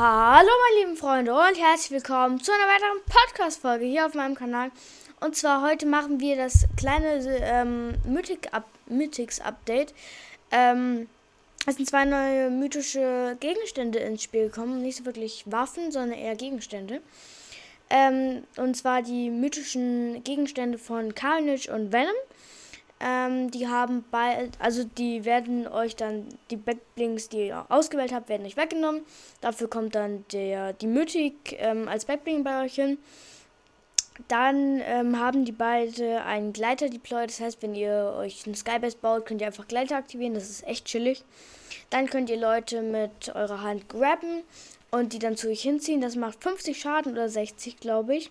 Hallo meine lieben Freunde und herzlich willkommen zu einer weiteren Podcast-Folge hier auf meinem Kanal. Und zwar heute machen wir das kleine ähm, Mythics-Update. Ähm, es sind zwei neue mythische Gegenstände ins Spiel gekommen. Nicht so wirklich Waffen, sondern eher Gegenstände. Ähm, und zwar die mythischen Gegenstände von Carnage und Venom. Ähm, die haben bei, also die werden euch dann, die Backblinks, die ihr ausgewählt habt, werden euch weggenommen. Dafür kommt dann der, die Mythic ähm, als Backbling bei euch hin. Dann ähm, haben die beide einen Gleiter deployed. Das heißt, wenn ihr euch einen Skybase baut, könnt ihr einfach Gleiter aktivieren. Das ist echt chillig. Dann könnt ihr Leute mit eurer Hand grabben und die dann zu euch hinziehen. Das macht 50 Schaden oder 60, glaube ich.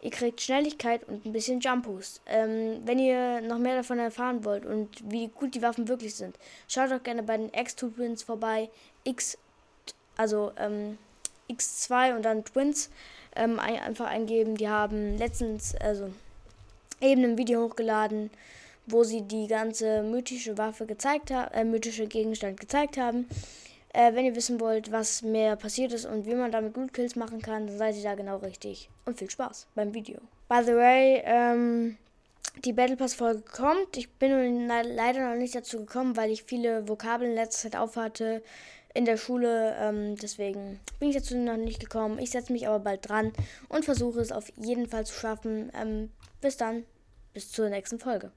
Ihr kriegt Schnelligkeit und ein bisschen Jump Boost. Ähm, wenn ihr noch mehr davon erfahren wollt und wie gut die Waffen wirklich sind, schaut doch gerne bei den X2 Twins vorbei. X, also ähm, X2 und dann Twins ähm, ein, einfach eingeben. Die haben letztens, also eben ein Video hochgeladen, wo sie die ganze mythische Waffe gezeigt haben, äh, mythische Gegenstand gezeigt haben. Äh, wenn ihr wissen wollt, was mehr passiert ist und wie man damit gut Kills machen kann, dann seid ihr da genau richtig. Und viel Spaß beim Video. By the way, ähm, die Battle Pass Folge kommt. Ich bin leider noch nicht dazu gekommen, weil ich viele Vokabeln in letzter Zeit aufhatte in der Schule. Ähm, deswegen bin ich dazu noch nicht gekommen. Ich setze mich aber bald dran und versuche es auf jeden Fall zu schaffen. Ähm, bis dann, bis zur nächsten Folge.